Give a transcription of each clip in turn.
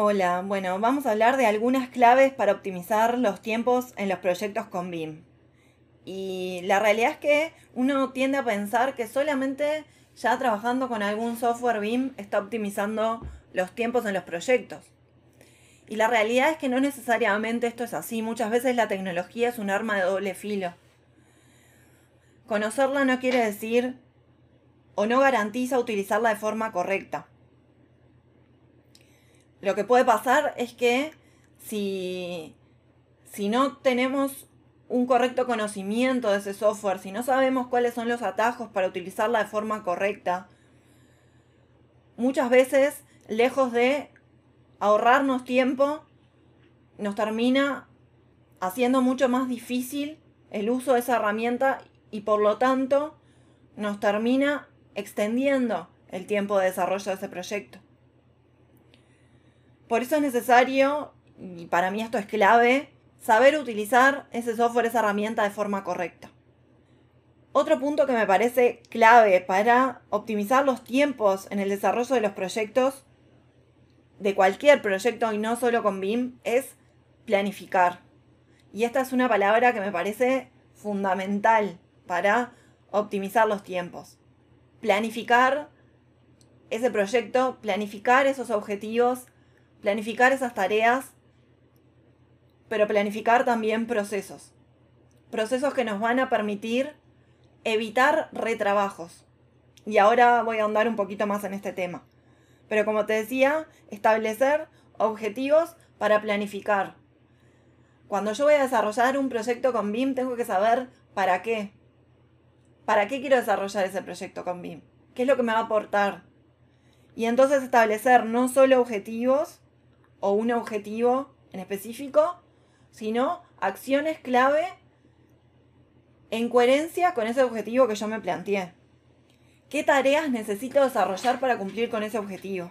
Hola, bueno, vamos a hablar de algunas claves para optimizar los tiempos en los proyectos con BIM. Y la realidad es que uno tiende a pensar que solamente ya trabajando con algún software BIM está optimizando los tiempos en los proyectos. Y la realidad es que no necesariamente esto es así. Muchas veces la tecnología es un arma de doble filo. Conocerla no quiere decir o no garantiza utilizarla de forma correcta. Lo que puede pasar es que si, si no tenemos un correcto conocimiento de ese software, si no sabemos cuáles son los atajos para utilizarla de forma correcta, muchas veces, lejos de ahorrarnos tiempo, nos termina haciendo mucho más difícil el uso de esa herramienta y por lo tanto nos termina extendiendo el tiempo de desarrollo de ese proyecto. Por eso es necesario, y para mí esto es clave, saber utilizar ese software, esa herramienta de forma correcta. Otro punto que me parece clave para optimizar los tiempos en el desarrollo de los proyectos, de cualquier proyecto y no solo con BIM, es planificar. Y esta es una palabra que me parece fundamental para optimizar los tiempos. Planificar ese proyecto, planificar esos objetivos, planificar esas tareas, pero planificar también procesos. Procesos que nos van a permitir evitar retrabajos. Y ahora voy a ahondar un poquito más en este tema. Pero como te decía, establecer objetivos para planificar. Cuando yo voy a desarrollar un proyecto con BIM, tengo que saber para qué. ¿Para qué quiero desarrollar ese proyecto con BIM? ¿Qué es lo que me va a aportar? Y entonces establecer no solo objetivos, o un objetivo en específico, sino acciones clave en coherencia con ese objetivo que yo me planteé. ¿Qué tareas necesito desarrollar para cumplir con ese objetivo?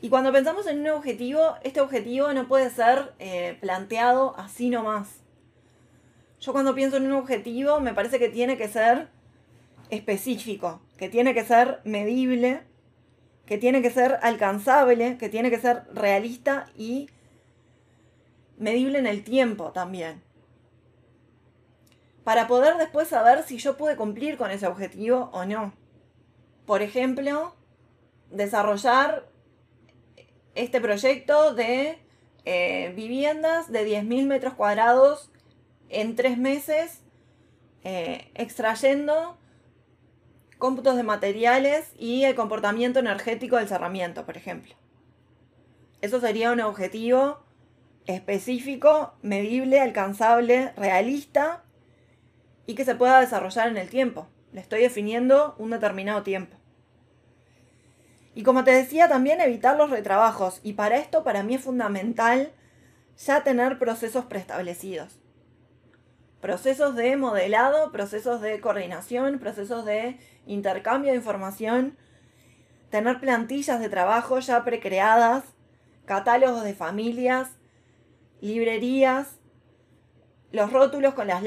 Y cuando pensamos en un objetivo, este objetivo no puede ser eh, planteado así nomás. Yo cuando pienso en un objetivo me parece que tiene que ser específico, que tiene que ser medible que tiene que ser alcanzable, que tiene que ser realista y medible en el tiempo también. Para poder después saber si yo pude cumplir con ese objetivo o no. Por ejemplo, desarrollar este proyecto de eh, viviendas de 10.000 metros cuadrados en tres meses, eh, extrayendo cómputos de materiales y el comportamiento energético del cerramiento, por ejemplo. Eso sería un objetivo específico, medible, alcanzable, realista y que se pueda desarrollar en el tiempo. Le estoy definiendo un determinado tiempo. Y como te decía, también evitar los retrabajos. Y para esto, para mí es fundamental ya tener procesos preestablecidos procesos de modelado, procesos de coordinación, procesos de intercambio de información, tener plantillas de trabajo ya precreadas, catálogos de familias, librerías, los rótulos con las,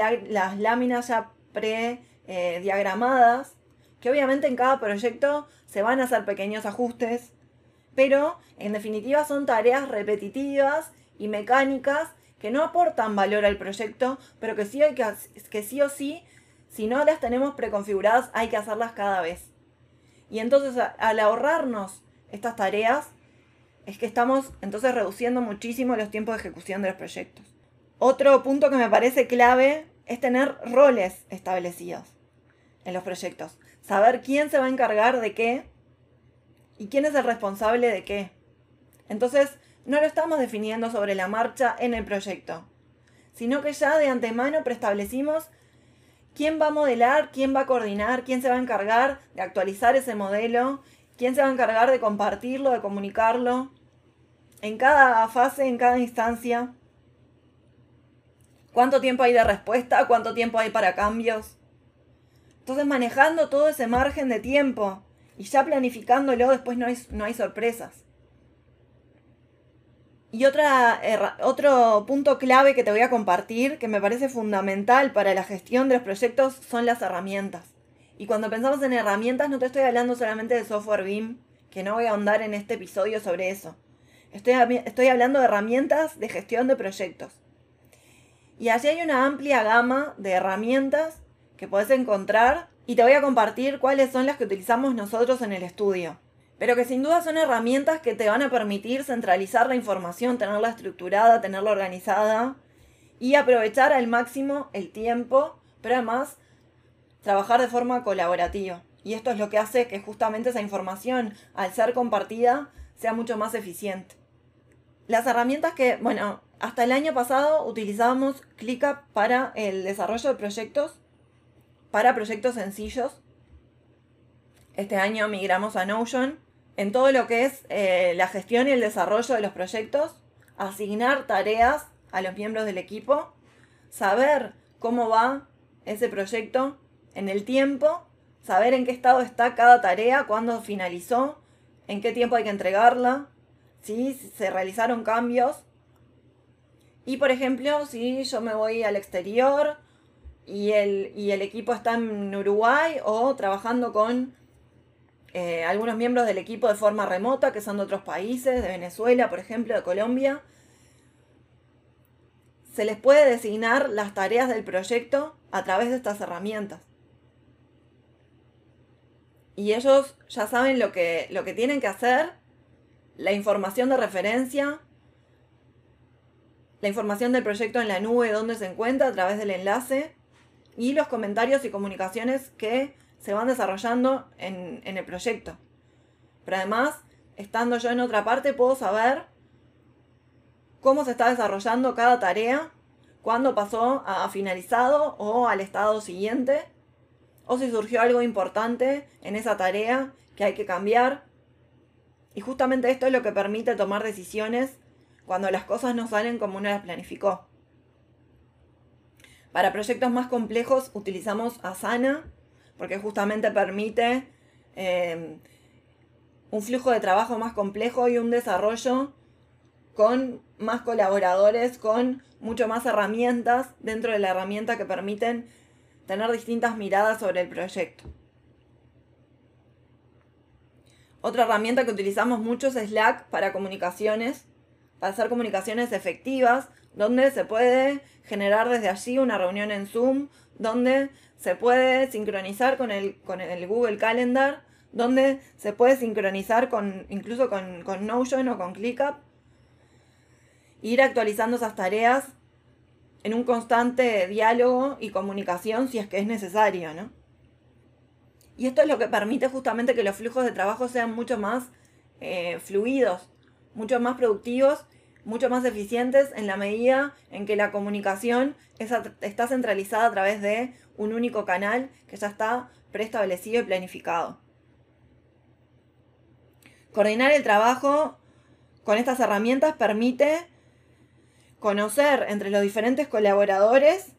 láminas ya pre-diagramadas, que obviamente en cada proyecto se van a hacer pequeños ajustes, pero en definitiva son tareas repetitivas y mecánicas que no aportan valor al proyecto, pero que sí, hay que, que sí o sí, si no las tenemos preconfiguradas, hay que hacerlas cada vez. Y entonces al ahorrarnos estas tareas, es que estamos entonces reduciendo muchísimo los tiempos de ejecución de los proyectos. Otro punto que me parece clave es tener roles establecidos en los proyectos. Saber quién se va a encargar de qué y quién es el responsable de qué. Entonces, no lo estamos definiendo sobre la marcha en el proyecto, sino que ya de antemano preestablecimos quién va a modelar, quién va a coordinar, quién se va a encargar de actualizar ese modelo, quién se va a encargar de compartirlo, de comunicarlo, en cada fase, en cada instancia. ¿Cuánto tiempo hay de respuesta? ¿Cuánto tiempo hay para cambios? Entonces manejando todo ese margen de tiempo y ya planificándolo, después no hay, no hay sorpresas. Y otra, otro punto clave que te voy a compartir, que me parece fundamental para la gestión de los proyectos, son las herramientas. Y cuando pensamos en herramientas, no te estoy hablando solamente de software BIM, que no voy a ahondar en este episodio sobre eso. Estoy, estoy hablando de herramientas de gestión de proyectos. Y allí hay una amplia gama de herramientas que puedes encontrar y te voy a compartir cuáles son las que utilizamos nosotros en el estudio pero que sin duda son herramientas que te van a permitir centralizar la información, tenerla estructurada, tenerla organizada y aprovechar al máximo el tiempo, pero además trabajar de forma colaborativa. Y esto es lo que hace que justamente esa información, al ser compartida, sea mucho más eficiente. Las herramientas que, bueno, hasta el año pasado utilizábamos ClickUp para el desarrollo de proyectos, para proyectos sencillos. Este año migramos a Notion en todo lo que es eh, la gestión y el desarrollo de los proyectos, asignar tareas a los miembros del equipo, saber cómo va ese proyecto en el tiempo, saber en qué estado está cada tarea, cuándo finalizó, en qué tiempo hay que entregarla, si se realizaron cambios. Y por ejemplo, si yo me voy al exterior y el, y el equipo está en Uruguay o trabajando con eh, algunos miembros del equipo de forma remota, que son de otros países, de Venezuela, por ejemplo, de Colombia. Se les puede designar las tareas del proyecto a través de estas herramientas. Y ellos ya saben lo que, lo que tienen que hacer, la información de referencia, la información del proyecto en la nube, donde se encuentra a través del enlace, y los comentarios y comunicaciones que se van desarrollando en, el proyecto. Pero además, estando yo en otra parte, puedo saber cómo se está desarrollando cada tarea, cuándo pasó a finalizado o al estado siguiente, o si surgió algo importante en esa tarea que hay que cambiar. Y justamente esto es lo que permite tomar decisiones cuando las cosas no salen como uno las planificó. Para proyectos más complejos utilizamos Asana, porque justamente permite eh, un flujo de trabajo más complejo y un desarrollo con más colaboradores, con mucho más herramientas dentro de la herramienta que permiten tener distintas miradas sobre el proyecto. Otra herramienta que utilizamos mucho es Slack para comunicaciones, para hacer comunicaciones efectivas, donde se puede generar desde allí una reunión en Zoom, donde se puede sincronizar con el, con el Google Calendar, donde se puede sincronizar con, incluso con, con Notion o con ClickUp. Ir actualizando esas tareas en un constante diálogo y comunicación si es que es necesario, ¿no? Y esto es lo que permite justamente que los flujos de trabajo sean mucho más eh, fluidos, mucho más productivos mucho más eficientes en la medida en que la comunicación está centralizada a través de un único canal que ya está preestablecido y planificado. Coordinar el trabajo con estas herramientas permite conocer entre los diferentes colaboradores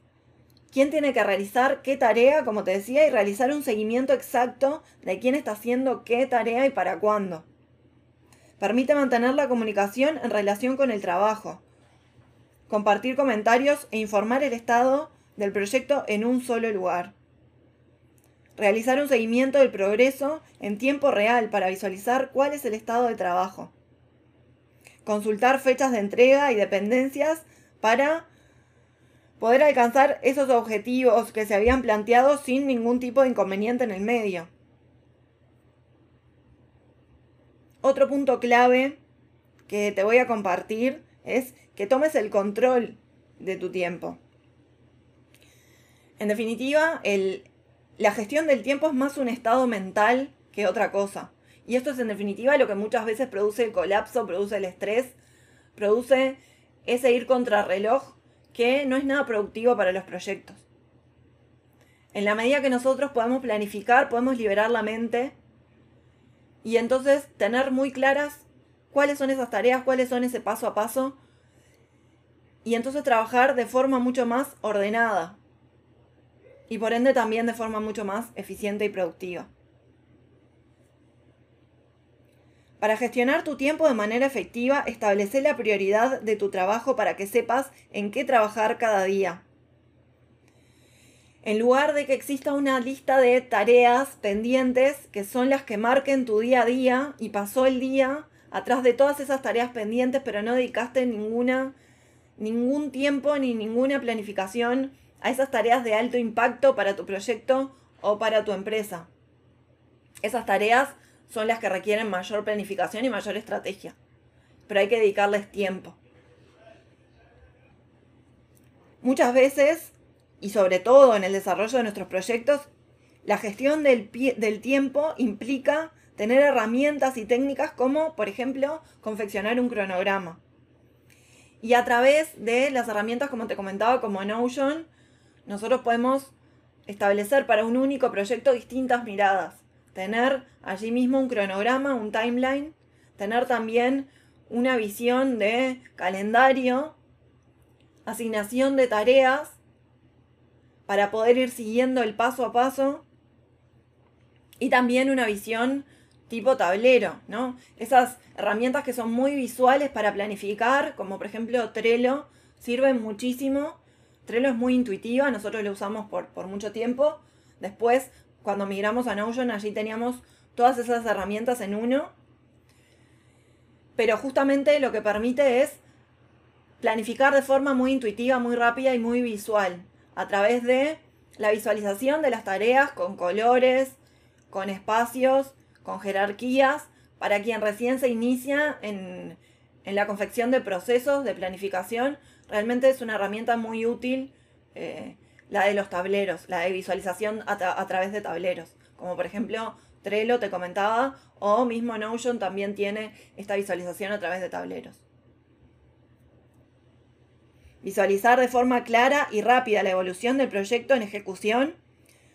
quién tiene que realizar qué tarea, como te decía, y realizar un seguimiento exacto de quién está haciendo qué tarea y para cuándo. Permite mantener la comunicación en relación con el trabajo, compartir comentarios e informar el estado del proyecto en un solo lugar. Realizar un seguimiento del progreso en tiempo real para visualizar cuál es el estado de trabajo. Consultar fechas de entrega y dependencias para poder alcanzar esos objetivos que se habían planteado sin ningún tipo de inconveniente en el medio. Otro punto clave que te voy a compartir es que tomes el control de tu tiempo. En definitiva, la gestión del tiempo es más un estado mental que otra cosa. Y esto es en definitiva lo que muchas veces produce el colapso, produce el estrés, produce ese ir contra reloj que no es nada productivo para los proyectos. En la medida que nosotros podemos planificar, podemos liberar la mente y entonces tener muy claras cuáles son esas tareas, cuáles son ese paso a paso y entonces trabajar de forma mucho más ordenada y por ende también de forma mucho más eficiente y productiva. Para gestionar tu tiempo de manera efectiva, establece la prioridad de tu trabajo para que sepas en qué trabajar cada día. En lugar de que exista una lista de tareas pendientes que son las que marquen tu día a día y pasó el día atrás de todas esas tareas pendientes, pero no dedicaste ninguna, ningún tiempo ni ninguna planificación a esas tareas de alto impacto para tu proyecto o para tu empresa. Esas tareas son las que requieren mayor planificación y mayor estrategia. Pero hay que dedicarles tiempo. Muchas veces, y sobre todo en el desarrollo de nuestros proyectos, la gestión del, del tiempo implica tener herramientas y técnicas como, por ejemplo, confeccionar un cronograma. Y a través de las herramientas, como te comentaba, como Notion, nosotros podemos establecer para un único proyecto distintas miradas tener allí mismo un cronograma, un timeline, tener también una visión de calendario, asignación de tareas para poder ir siguiendo el paso a paso y también una visión tipo tablero, ¿no? Esas herramientas que son muy visuales para planificar, como por ejemplo Trello, sirven muchísimo. Trello es muy intuitiva, nosotros lo usamos por, por mucho tiempo. Después cuando migramos a Notion, allí teníamos todas esas herramientas en uno. Pero justamente lo que permite es planificar de forma muy intuitiva, muy rápida y muy visual. A través de la visualización de las tareas con colores, con espacios, con jerarquías, para quien recién se inicia en, la confección de procesos de planificación. Realmente es una herramienta muy útil. Eh, la de los tableros, la de visualización a, través de tableros. Como por ejemplo Trello te comentaba, o mismo Notion también tiene esta visualización a través de tableros. Visualizar de forma clara y rápida la evolución del proyecto en ejecución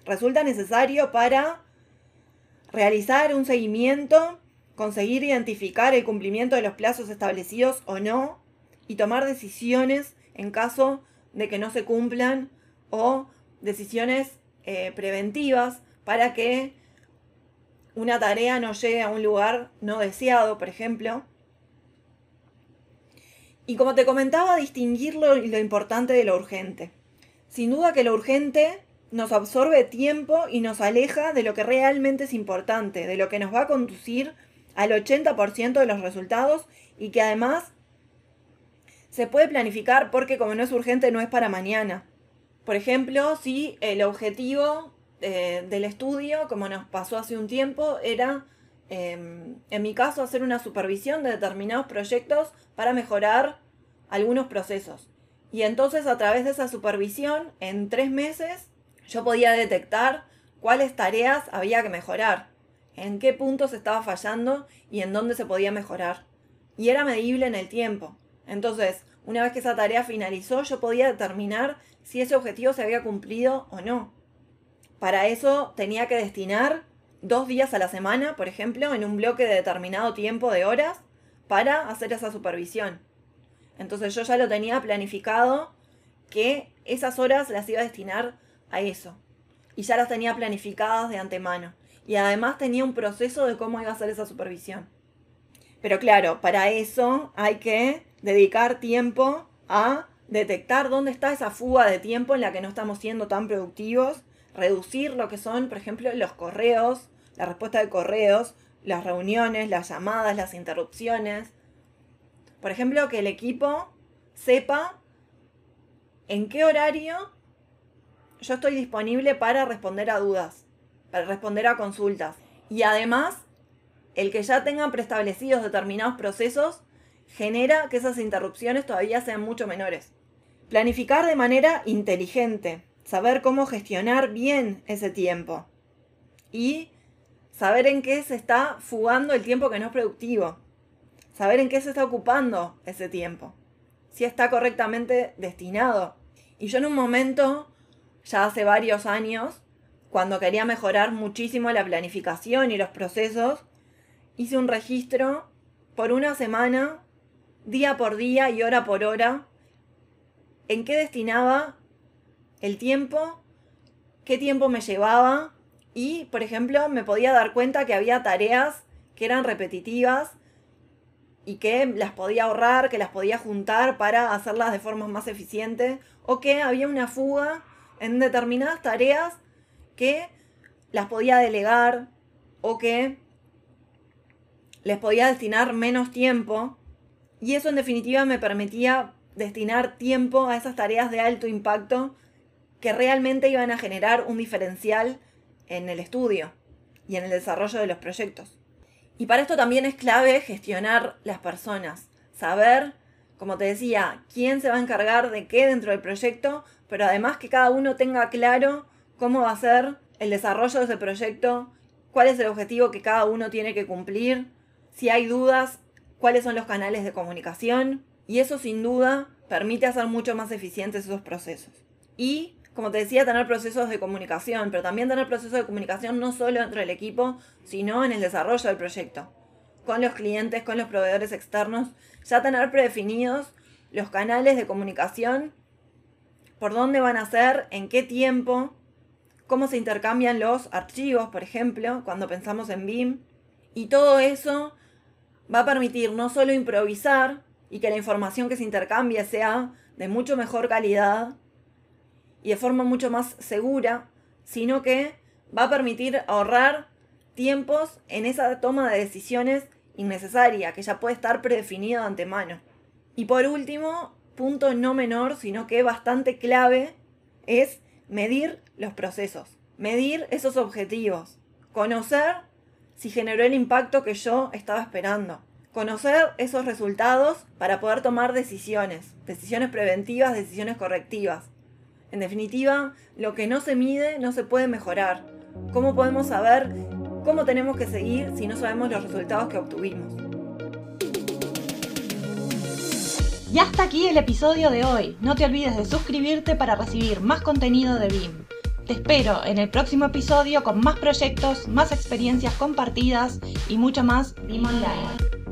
resulta necesario para realizar un seguimiento, conseguir identificar el cumplimiento de los plazos establecidos o no y tomar decisiones en caso de que no se cumplan o decisiones eh, preventivas para que una tarea no llegue a un lugar no deseado, por ejemplo. Y como te comentaba, distinguir lo, lo importante de lo urgente. Sin duda que lo urgente nos absorbe tiempo y nos aleja de lo que realmente es importante, de lo que nos va a conducir al 80% de los resultados y que además se puede planificar porque como no es urgente no es para mañana. Por ejemplo, si el objetivo eh, del estudio, como nos pasó hace un tiempo, era, em, en mi caso, hacer una supervisión de determinados proyectos para mejorar algunos procesos. Y entonces a través de esa supervisión, en tres meses, yo podía detectar cuáles tareas había que mejorar, en qué puntos estaba fallando y en dónde se podía mejorar. Y era medible en el tiempo. Entonces, una vez que esa tarea finalizó, yo podía determinar si ese objetivo se había cumplido o no. Para eso tenía que destinar dos días a la semana, por ejemplo, en un bloque de determinado tiempo de horas para hacer esa supervisión. Entonces yo ya lo tenía planificado que esas horas las iba a destinar a eso. Y ya las tenía planificadas de antemano. Y además tenía un proceso de cómo iba a ser esa supervisión. Pero claro, para eso hay que dedicar tiempo a detectar dónde está esa fuga de tiempo en la que no estamos siendo tan productivos, reducir lo que son, por ejemplo, los correos, la respuesta de correos, las reuniones, las llamadas, las interrupciones. Por ejemplo, que el equipo sepa en qué horario yo estoy disponible para responder a dudas, para responder a consultas. Y además, el que ya tengan preestablecidos determinados procesos genera que esas interrupciones todavía sean mucho menores. Planificar de manera inteligente, saber cómo gestionar bien ese tiempo y saber en qué se está fugando el tiempo que no es productivo, saber en qué se está ocupando ese tiempo, si está correctamente destinado. Y yo en un momento, ya hace varios años, cuando quería mejorar muchísimo la planificación y los procesos, hice un registro por una semana, día por día y hora por hora, en qué destinaba el tiempo, qué tiempo me llevaba y, por ejemplo, me podía dar cuenta que había tareas que eran repetitivas y que las podía ahorrar, que las podía juntar para hacerlas de forma más eficiente o que había una fuga en determinadas tareas que las podía delegar o que les podía destinar menos tiempo. Y eso en definitiva me permitía destinar tiempo a esas tareas de alto impacto que realmente iban a generar un diferencial en el estudio y en el desarrollo de los proyectos. Y para esto también es clave gestionar las personas, saber, como te decía, quién se va a encargar de qué dentro del proyecto, pero además que cada uno tenga claro cómo va a ser el desarrollo de ese proyecto, cuál es el objetivo que cada uno tiene que cumplir, si hay dudas, cuáles son los canales de comunicación, y eso sin duda permite hacer mucho más eficientes esos procesos. Y, como te decía, tener procesos de comunicación, pero también tener procesos de comunicación no solo dentro del equipo, sino en el desarrollo del proyecto. Con los clientes, con los proveedores externos, ya tener predefinidos los canales de comunicación, por dónde van a ser, en qué tiempo, cómo se intercambian los archivos, por ejemplo, cuando pensamos en BIM. Y todo eso va a permitir no solo improvisar, y que la información que se intercambie sea de mucho mejor calidad y de forma mucho más segura, sino que va a permitir ahorrar tiempos en esa toma de decisiones innecesaria, que ya puede estar predefinida de antemano. Y por último, punto no menor, sino que bastante clave, es medir los procesos, medir esos objetivos, conocer si generó el impacto que yo estaba esperando conocer esos resultados para poder tomar decisiones, decisiones preventivas, decisiones correctivas. En definitiva, lo que no se mide no se puede mejorar. ¿Cómo podemos saber cómo tenemos que seguir si no sabemos los resultados que obtuvimos? Y hasta aquí el episodio de hoy. No te olvides de suscribirte para recibir más contenido de BIM. Te espero en el próximo episodio con más proyectos, más experiencias compartidas y mucho más BIM Online.